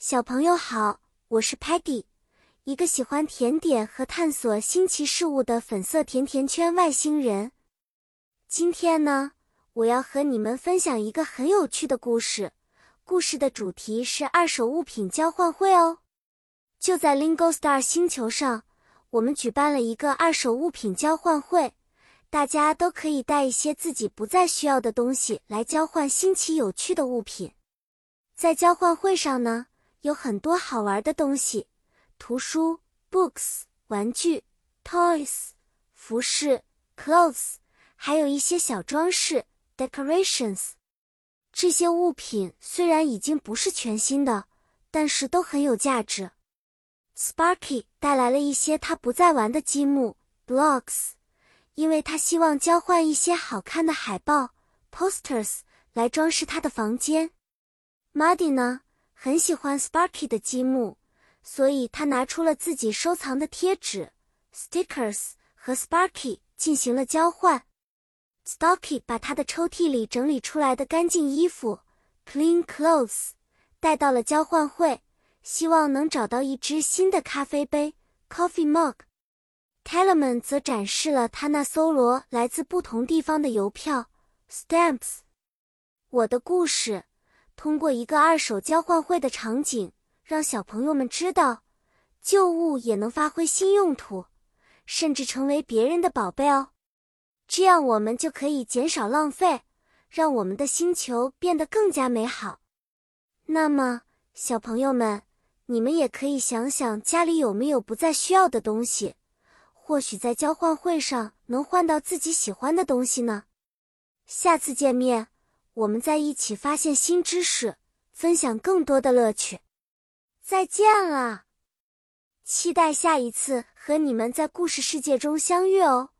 小朋友好，我是 Patty，一个喜欢甜点和探索新奇事物的粉色甜甜圈外星人。今天呢，我要和你们分享一个很有趣的故事。故事的主题是二手物品交换会哦。就在 Lingo Star 星球上，我们举办了一个二手物品交换会，大家都可以带一些自己不再需要的东西来交换新奇有趣的物品。在交换会上呢。有很多好玩的东西，图书 （books）、玩具 （toys）、服饰 （clothes），还有一些小装饰 （decorations）。这些物品虽然已经不是全新的，但是都很有价值。Sparky 带来了一些他不再玩的积木 （blocks），因为他希望交换一些好看的海报 （posters） 来装饰他的房间。Muddy 呢？很喜欢 Sparky 的积木，所以他拿出了自己收藏的贴纸 stickers 和 Sparky 进行了交换。Stocky 把他的抽屉里整理出来的干净衣服 clean clothes 带到了交换会，希望能找到一只新的咖啡杯 coffee mug。Tellerman 则展示了他那搜罗来自不同地方的邮票 stamps。我的故事。通过一个二手交换会的场景，让小朋友们知道，旧物也能发挥新用途，甚至成为别人的宝贝哦。这样我们就可以减少浪费，让我们的星球变得更加美好。那么，小朋友们，你们也可以想想家里有没有不再需要的东西，或许在交换会上能换到自己喜欢的东西呢。下次见面。我们在一起发现新知识，分享更多的乐趣。再见了，期待下一次和你们在故事世界中相遇哦。